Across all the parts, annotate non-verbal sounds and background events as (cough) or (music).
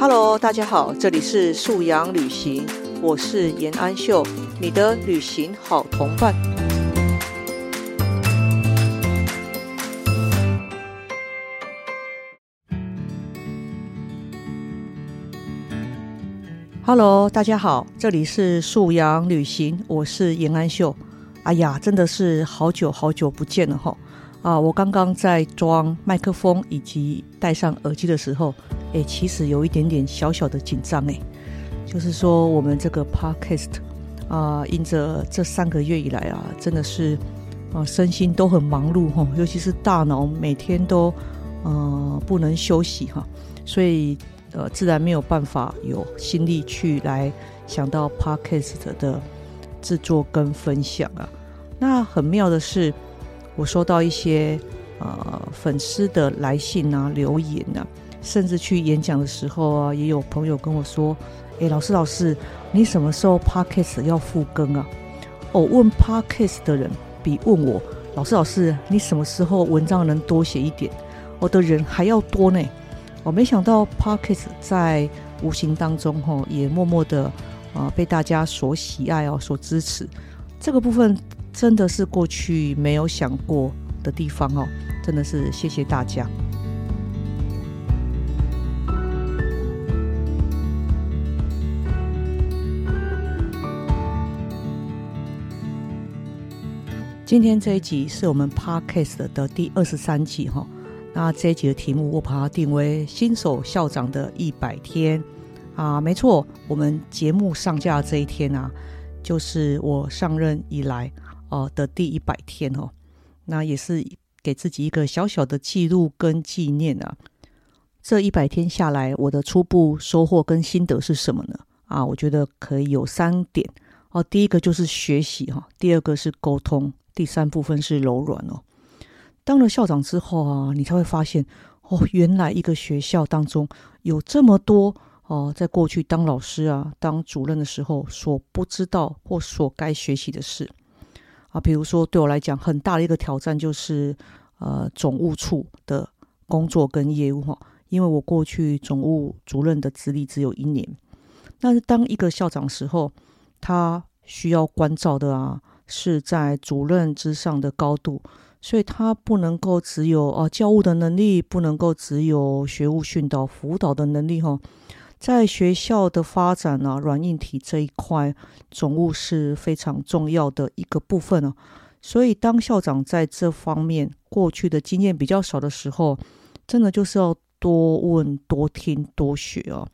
Hello，大家好，这里是素阳旅行，我是严安秀，你的旅行好同伴。Hello，大家好，这里是素阳旅行，我是严安秀。哎呀，真的是好久好久不见了哈！啊，我刚刚在装麦克风以及戴上耳机的时候，哎，其实有一点点小小的紧张哎。就是说，我们这个 podcast 啊，因着这三个月以来啊，真的是啊，身心都很忙碌哈，尤其是大脑每天都呃不能休息哈，所以。呃，自然没有办法有心力去来想到 podcast 的制作跟分享啊。那很妙的是，我收到一些呃粉丝的来信啊、留言啊，甚至去演讲的时候啊，也有朋友跟我说：“哎，老师老师，你什么时候 podcast 要复更啊？”哦，问 podcast 的人比问我老师老师你什么时候文章能多写一点，我的人还要多呢。我没想到 Pockets 在无形当中哈，也默默的啊被大家所喜爱哦，所支持。这个部分真的是过去没有想过的地方哦，真的是谢谢大家。今天这一集是我们 Pockets 的第二十三集哈。那这一集的题目，我把它定为新手校长的一百天啊，没错，我们节目上架这一天啊，就是我上任以来哦的第一百天哦，那也是给自己一个小小的记录跟纪念啊。这一百天下来，我的初步收获跟心得是什么呢？啊，我觉得可以有三点哦，第一个就是学习哈，第二个是沟通，第三部分是柔软哦。当了校长之后啊，你才会发现哦，原来一个学校当中有这么多哦，在过去当老师啊、当主任的时候所不知道或所该学习的事啊。比如说，对我来讲很大的一个挑战就是呃，总务处的工作跟业务哈，因为我过去总务主任的资历只有一年。但是当一个校长时候，他需要关照的啊，是在主任之上的高度。所以他不能够只有啊教务的能力，不能够只有学务训导辅导的能力哈，在学校的发展啊软硬体这一块，总务是非常重要的一个部分啊。所以当校长在这方面过去的经验比较少的时候，真的就是要多问、多听、多学哦。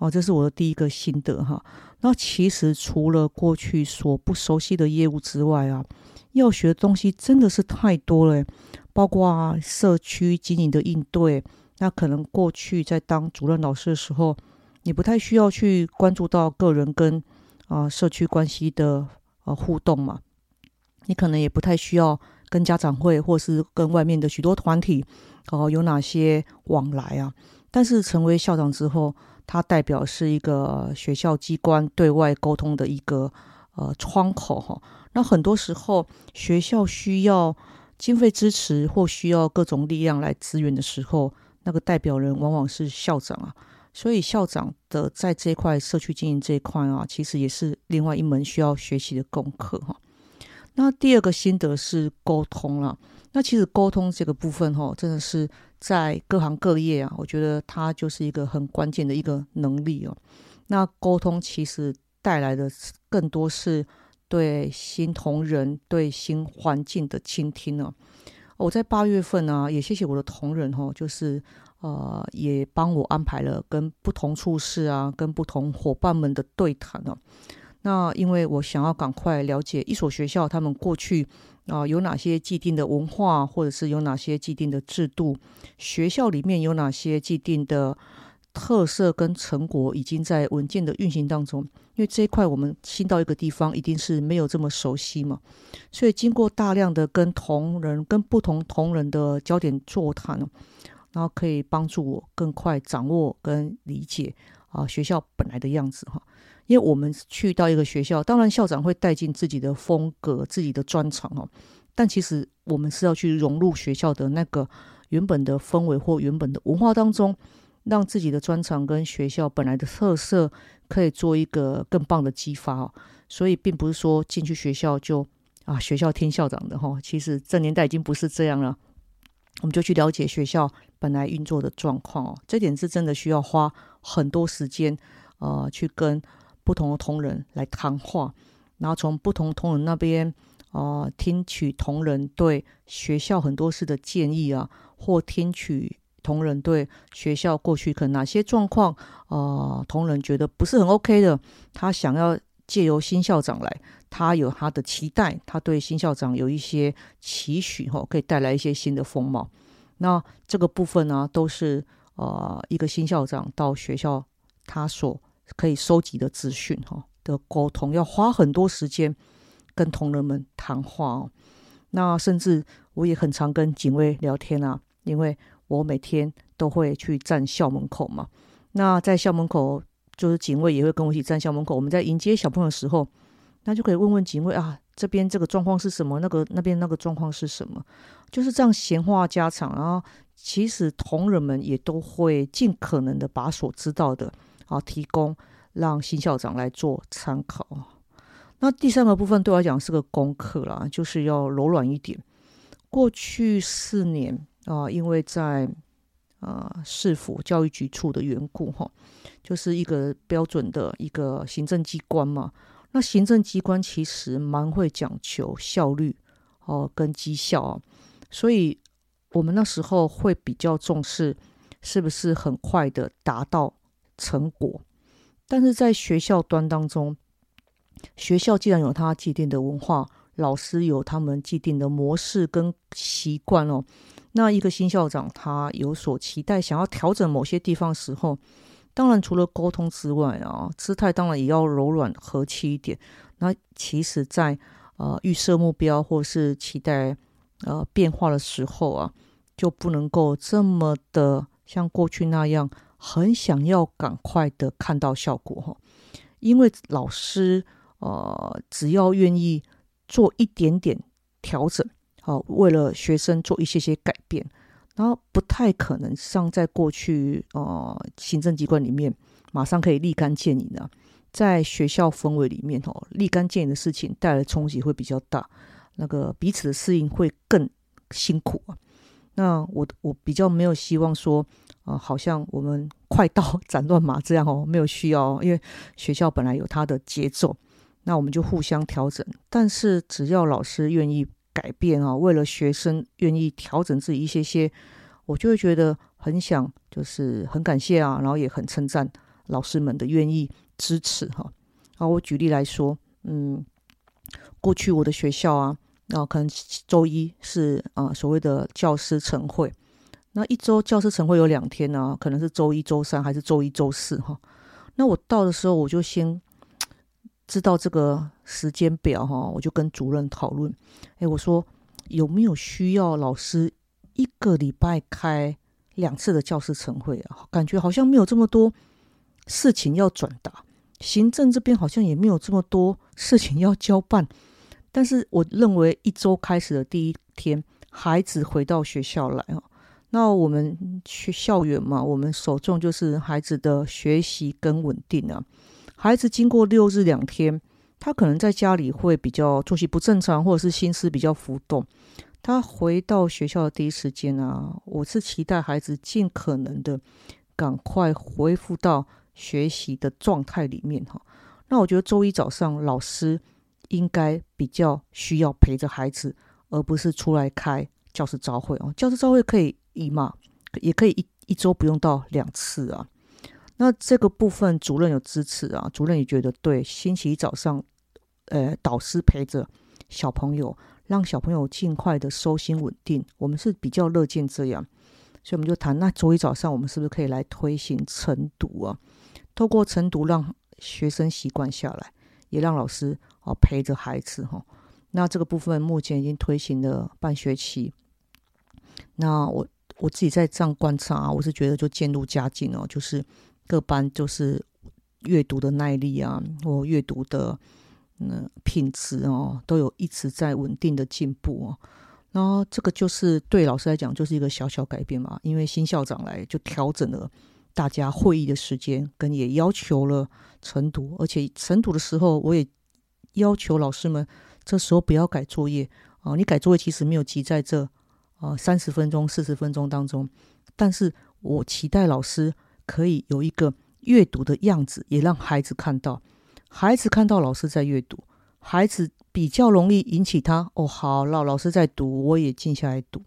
哦，这是我的第一个心得哈。那其实除了过去所不熟悉的业务之外啊。要学的东西真的是太多了，包括社区经营的应对。那可能过去在当主任老师的时候，你不太需要去关注到个人跟啊社区关系的呃互动嘛。你可能也不太需要跟家长会或是跟外面的许多团体哦有哪些往来啊。但是成为校长之后，它代表是一个学校机关对外沟通的一个呃窗口哈。那很多时候，学校需要经费支持或需要各种力量来支援的时候，那个代表人往往是校长啊。所以校长的在这一块社区经营这一块啊，其实也是另外一门需要学习的功课哈。那第二个心得是沟通了。那其实沟通这个部分哈，真的是在各行各业啊，我觉得它就是一个很关键的一个能力哦。那沟通其实带来的更多是。对新同仁、对新环境的倾听呢？我在八月份呢，也谢谢我的同仁哈，就是呃，也帮我安排了跟不同处室啊、跟不同伙伴们的对谈呢。那因为我想要赶快了解一所学校他们过去啊有哪些既定的文化，或者是有哪些既定的制度，学校里面有哪些既定的。特色跟成果已经在稳健的运行当中，因为这一块我们新到一个地方，一定是没有这么熟悉嘛，所以经过大量的跟同仁、跟不同同仁的焦点座谈，然后可以帮助我更快掌握跟理解啊学校本来的样子哈。因为我们去到一个学校，当然校长会带进自己的风格、自己的专长哦，但其实我们是要去融入学校的那个原本的氛围或原本的文化当中。让自己的专长跟学校本来的特色可以做一个更棒的激发哦。所以并不是说进去学校就啊学校听校长的哈，其实这年代已经不是这样了。我们就去了解学校本来运作的状况哦，这点是真的需要花很多时间呃去跟不同的同仁来谈话，然后从不同同仁那边啊听取同仁对学校很多事的建议啊，或听取同仁对学校过去可能哪些状况啊同仁觉得不是很 OK 的，他想要借由新校长来。他有他的期待，他对新校长有一些期许，哈，可以带来一些新的风貌。那这个部分呢，都是呃一个新校长到学校他所可以收集的资讯，哈的沟通，要花很多时间跟同仁们谈话哦。那甚至我也很常跟警卫聊天啊，因为我每天都会去站校门口嘛。那在校门口，就是警卫也会跟我一起站校门口。我们在迎接小朋友的时候。那就可以问问警卫啊，这边这个状况是什么？那个那边那个状况是什么？就是这样闲话家常。然后其实同仁们也都会尽可能的把所知道的啊提供，让新校长来做参考。那第三个部分对我来讲是个功课啦，就是要柔软一点。过去四年啊，因为在啊市府教育局处的缘故哈，就是一个标准的一个行政机关嘛。那行政机关其实蛮会讲求效率哦，跟绩效啊，所以我们那时候会比较重视是不是很快的达到成果。但是在学校端当中，学校既然有它既定的文化，老师有他们既定的模式跟习惯哦，那一个新校长他有所期待，想要调整某些地方时候。当然，除了沟通之外啊，姿态当然也要柔软和气一点。那其实，在呃预设目标或是期待呃变化的时候啊，就不能够这么的像过去那样，很想要赶快的看到效果哈。因为老师呃，只要愿意做一点点调整，好，为了学生做一些些改变。然后不太可能像在过去，呃，行政机关里面马上可以立竿见影的，在学校氛围里面，哦，立竿见影的事情带来冲击会比较大，那个彼此的适应会更辛苦啊。那我我比较没有希望说，啊，好像我们 (laughs) 快刀 (laughs) 斩乱麻这样哦，没有需要，因为学校本来有它的节奏，那我们就互相调整。但是只要老师愿意。改变啊！为了学生愿意调整自己一些些，我就会觉得很想，就是很感谢啊，然后也很称赞老师们的愿意支持哈。啊，我举例来说，嗯，过去我的学校啊，那可能周一是啊所谓的教师晨会，那一周教师晨会有两天呢，可能是周一、周三还是周一、周四哈。那我到的时候，我就先。知道这个时间表哈，我就跟主任讨论。哎，我说有没有需要老师一个礼拜开两次的教师晨会啊？感觉好像没有这么多事情要转达，行政这边好像也没有这么多事情要交办。但是我认为一周开始的第一天，孩子回到学校来啊，那我们去校园嘛，我们首重就是孩子的学习跟稳定啊。孩子经过六日两天，他可能在家里会比较作息不正常，或者是心思比较浮动。他回到学校的第一时间啊，我是期待孩子尽可能的赶快恢复到学习的状态里面哈。那我觉得周一早上老师应该比较需要陪着孩子，而不是出来开教师招会哦。教师招会可以一嘛，也可以一一周不用到两次啊。那这个部分主任有支持啊，主任也觉得对。星期一早上，呃，导师陪着小朋友，让小朋友尽快的收心稳定，我们是比较乐见这样，所以我们就谈，那周一早上我们是不是可以来推行晨读啊？透过晨读让学生习惯下来，也让老师哦陪着孩子哈。那这个部分目前已经推行了半学期，那我我自己在这样观察啊，我是觉得就渐入佳境哦，就是。各班就是阅读的耐力啊，或阅读的嗯品质哦，都有一直在稳定的进步哦。然后这个就是对老师来讲就是一个小小改变嘛，因为新校长来就调整了大家会议的时间，跟也要求了晨读，而且晨读的时候，我也要求老师们这时候不要改作业。啊，你改作业其实没有急在这啊三十分钟、四十分钟当中，但是我期待老师可以有一个阅读的样子，也让孩子看到，孩子看到老师在阅读，孩子比较容易引起他哦，好，老老师在读，我也静下来读，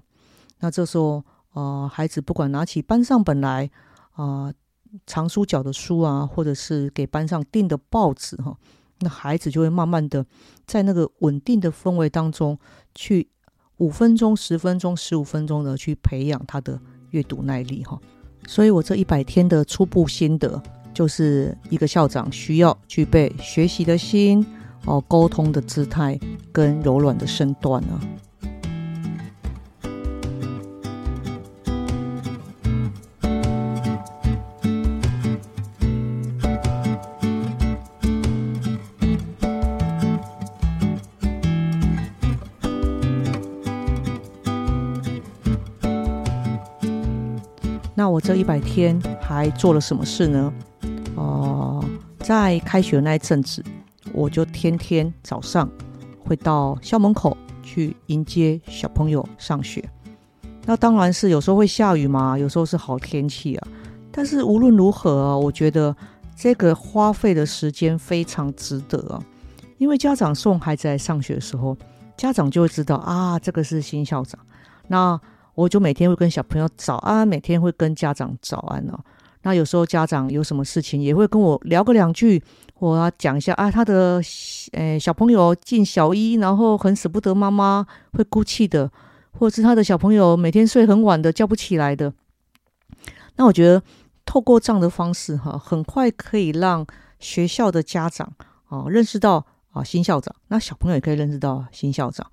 那这时候。啊，孩子不管拿起班上本来啊藏书角的书啊，或者是给班上订的报纸哈，那孩子就会慢慢的在那个稳定的氛围当中，去五分钟、十分钟、十五分钟的去培养他的阅读耐力哈。所以我这一百天的初步心得，就是一个校长需要具备学习的心哦，沟通的姿态跟柔软的身段啊。这一百天还做了什么事呢？哦，在开学那一阵子，我就天天早上会到校门口去迎接小朋友上学。那当然是有时候会下雨嘛，有时候是好天气啊。但是无论如何，我觉得这个花费的时间非常值得啊。因为家长送孩子来上学的时候，家长就会知道啊，这个是新校长。那我就每天会跟小朋友早安，每天会跟家长早安哦。那有时候家长有什么事情，也会跟我聊个两句，我讲一下啊，他的诶小朋友进小一，然后很舍不得妈妈，会哭泣的，或者是他的小朋友每天睡很晚的，叫不起来的。那我觉得透过这样的方式哈，很快可以让学校的家长啊认识到啊新校长，那小朋友也可以认识到新校长。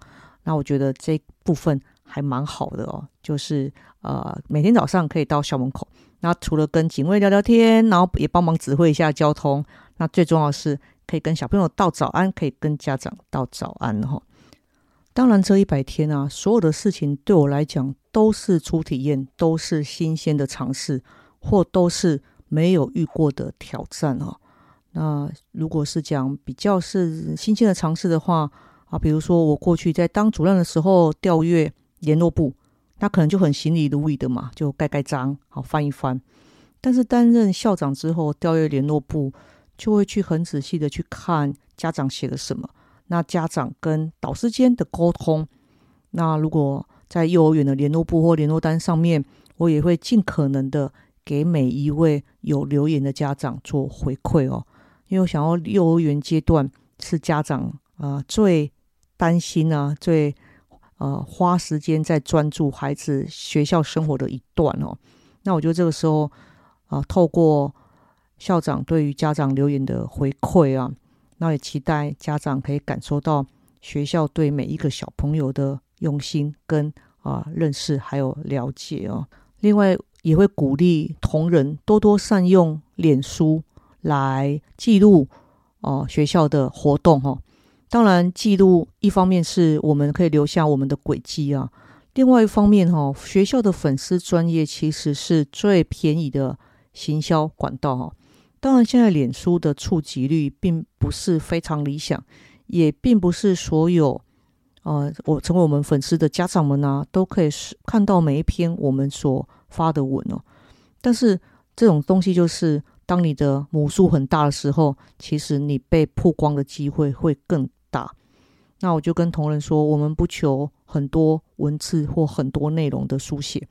那我觉得这部分。还蛮好的哦，就是呃每天早上可以到校门口，那除了跟警卫聊聊天，然后也帮忙指挥一下交通，那最重要的是可以跟小朋友道早安，可以跟家长道早安哈。当然这一百天啊，所有的事情对我来讲都是初体验，都是新鲜的尝试，或都是没有遇过的挑战哦。那如果是讲比较是新鲜的尝试的话啊，比如说我过去在当主任的时候调阅。联络部，那可能就很行礼如仪的嘛，就盖盖章，好翻一翻。但是担任校长之后，调阅联络部，就会去很仔细的去看家长写了什么。那家长跟导师间的沟通，那如果在幼儿园的联络部或联络单上面，我也会尽可能的给每一位有留言的家长做回馈哦，因为我想要幼儿园阶段是家长啊最担心啊最。呃，花时间在专注孩子学校生活的一段哦，那我觉得这个时候啊，透过校长对于家长留言的回馈啊，那也期待家长可以感受到学校对每一个小朋友的用心跟啊认识还有了解哦。另外也会鼓励同仁多多善用脸书来记录哦学校的活动哈。当然，记录一方面是我们可以留下我们的轨迹啊，另外一方面哈，学校的粉丝专业其实是最便宜的行销管道哈。当然，现在脸书的触及率并不是非常理想，也并不是所有呃我成为我们粉丝的家长们啊都可以看到每一篇我们所发的文哦。但是这种东西就是，当你的母数很大的时候，其实你被曝光的机会会更。那我就跟同仁说，我们不求很多文字或很多内容的书写，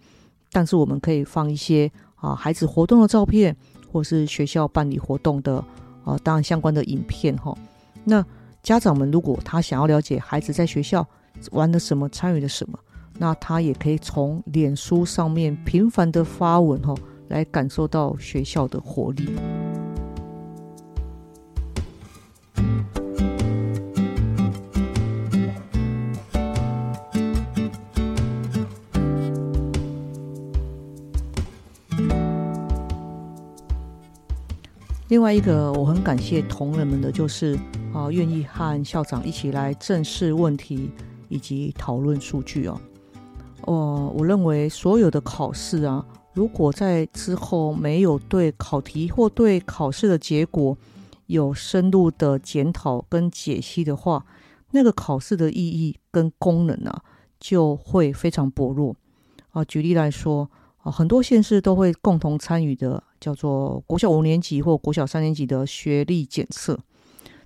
但是我们可以放一些啊孩子活动的照片，或是学校办理活动的啊当然相关的影片哈。那家长们如果他想要了解孩子在学校玩的什么，参与了什么，那他也可以从脸书上面频繁的发文哈，来感受到学校的活力。另外一个我很感谢同仁们的，就是啊，愿意和校长一起来正视问题以及讨论数据哦。哦，我认为所有的考试啊，如果在之后没有对考题或对考试的结果有深入的检讨跟解析的话，那个考试的意义跟功能啊，就会非常薄弱啊。举例来说啊，很多县市都会共同参与的，叫做国小五年级或国小三年级的学历检测。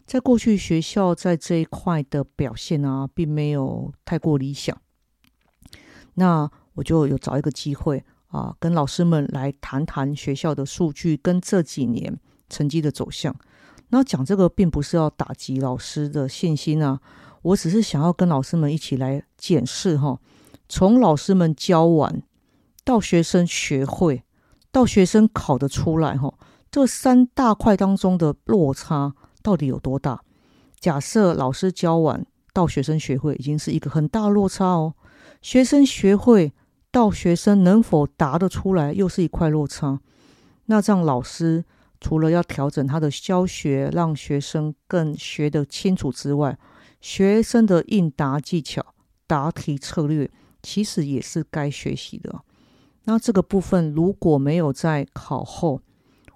在过去，学校在这一块的表现啊，并没有太过理想。那我就有找一个机会啊，跟老师们来谈谈学校的数据跟这几年成绩的走向。那讲这个，并不是要打击老师的信心啊，我只是想要跟老师们一起来检视哈，从老师们教完到学生学会，到学生考得出来哈，这三大块当中的落差。到底有多大？假设老师教完到学生学会，已经是一个很大落差哦。学生学会到学生能否答得出来，又是一块落差。那这样老师除了要调整他的教学，让学生更学得清楚之外，学生的应答技巧、答题策略，其实也是该学习的。那这个部分如果没有在考后，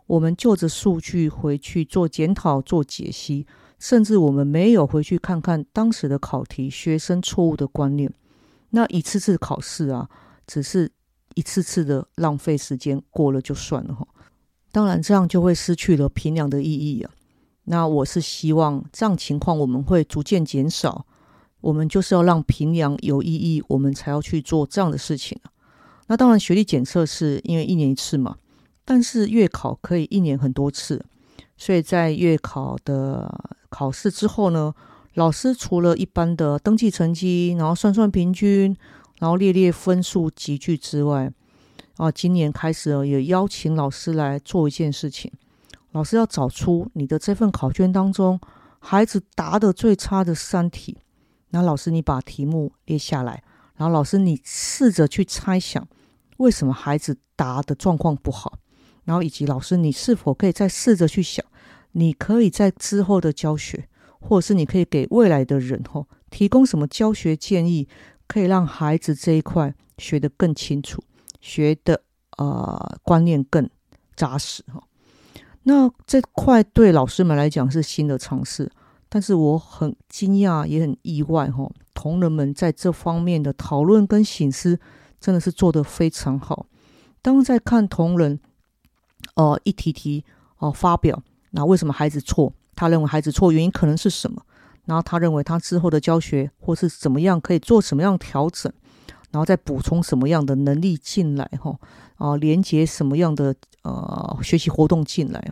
我们就着数据回去做检讨、做解析，甚至我们没有回去看看当时的考题、学生错误的观念，那一次次考试啊，只是一次次的浪费时间，过了就算了哈。当然，这样就会失去了评量的意义啊。那我是希望这样情况我们会逐渐减少，我们就是要让评量有意义，我们才要去做这样的事情啊。那当然，学历检测是因为一年一次嘛。但是月考可以一年很多次，所以在月考的考试之后呢，老师除了一般的登记成绩，然后算算平均，然后列列分数集聚之外，啊，今年开始也邀请老师来做一件事情，老师要找出你的这份考卷当中孩子答的最差的三题，那老师你把题目列下来，然后老师你试着去猜想为什么孩子答的状况不好。然后以及老师，你是否可以再试着去想，你可以在之后的教学，或者是你可以给未来的人吼提供什么教学建议，可以让孩子这一块学得更清楚，学的呃观念更扎实哈。那这块对老师们来讲是新的尝试，但是我很惊讶也很意外哈，同仁们在这方面的讨论跟醒思真的是做得非常好。当在看同仁。哦，一题题哦发表，那为什么孩子错？他认为孩子错原因可能是什么？然后他认为他之后的教学或是怎么样可以做什么样调整，然后再补充什么样的能力进来哈？啊，连接什么样的呃学习活动进来？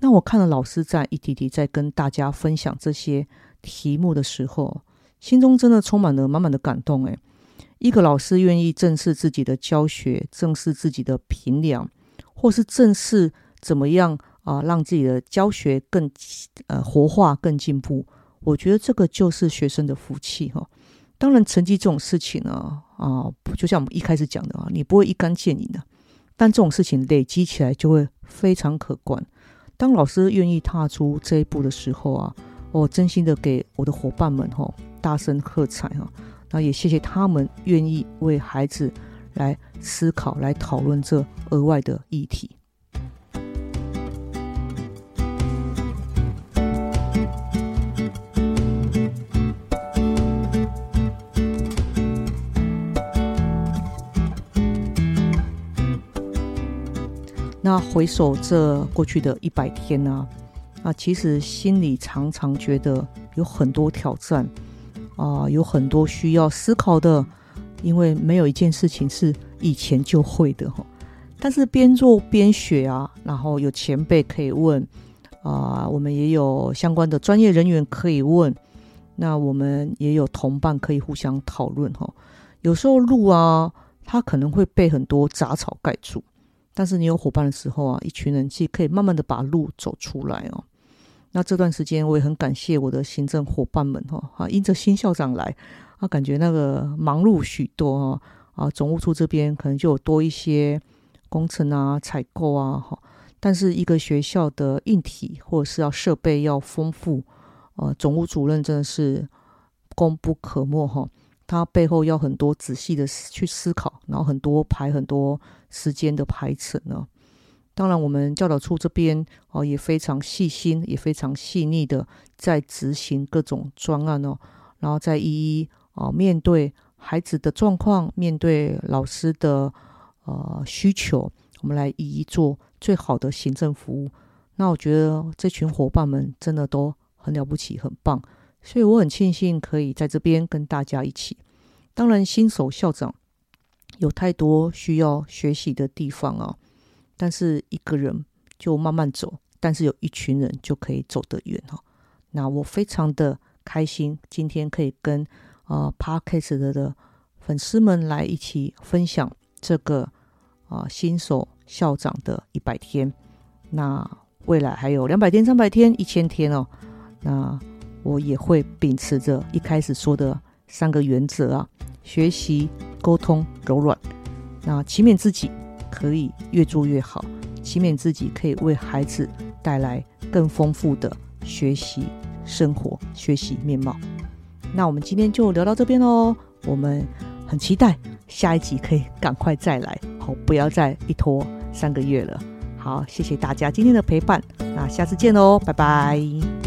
那我看了老师在一题题在跟大家分享这些题目的时候，心中真的充满了满满的感动。诶，一个老师愿意正视自己的教学，正视自己的评量。或是正视怎么样啊，让自己的教学更呃活化、更进步？我觉得这个就是学生的福气哈。当然，成绩这种事情呢，啊，就像我们一开始讲的啊，你不会一竿见影的。但这种事情累积起来就会非常可观。当老师愿意踏出这一步的时候啊，我真心的给我的伙伴们哈大声喝彩哈。那也谢谢他们愿意为孩子。来思考，来讨论这额外的议题。那回首这过去的一百天呢？啊，其实心里常常觉得有很多挑战啊，有很多需要思考的。因为没有一件事情是以前就会的哈，但是边做边学啊，然后有前辈可以问啊，我们也有相关的专业人员可以问，那我们也有同伴可以互相讨论哈。有时候路啊，它可能会被很多杂草盖住，但是你有伙伴的时候啊，一群人其实可以慢慢的把路走出来哦。那这段时间我也很感谢我的行政伙伴们哈，啊，因着新校长来。啊，感觉那个忙碌许多哈啊，总务处这边可能就有多一些工程啊、采购啊哈，但是一个学校的硬体或者是要设备要丰富，呃，总务主任真的是功不可没哈。他背后要很多仔细的去思考，然后很多排很多时间的排程呢。当然，我们教导处这边哦也非常细心，也非常细腻的在执行各种专案哦，然后再一一哦面对孩子的状况，面对老师的呃需求，我们来一一做最好的行政服务。那我觉得这群伙伴们真的都很了不起，很棒。所以我很庆幸可以在这边跟大家一起。当然，新手校长有太多需要学习的地方啊，但是一个人就慢慢走，但是有一群人就可以走得远哈。那我非常的开心，今天可以跟啊 Parkes 的的粉丝们来一起分享这个啊新手校长的一百天。那未来还有两百天、三百天、一千天哦。那我也会秉持着一开始说的三个原则啊，学习、沟通、柔软。那勤勉自己可以越做越好，启勉自己可以为孩子带来更丰富的学习生活、学习面貌。那我们今天就聊到这边喽，我们很期待下一集可以赶快再来，好，不要再一拖三个月了。好，谢谢大家今天的陪伴，那下次见喽，拜拜。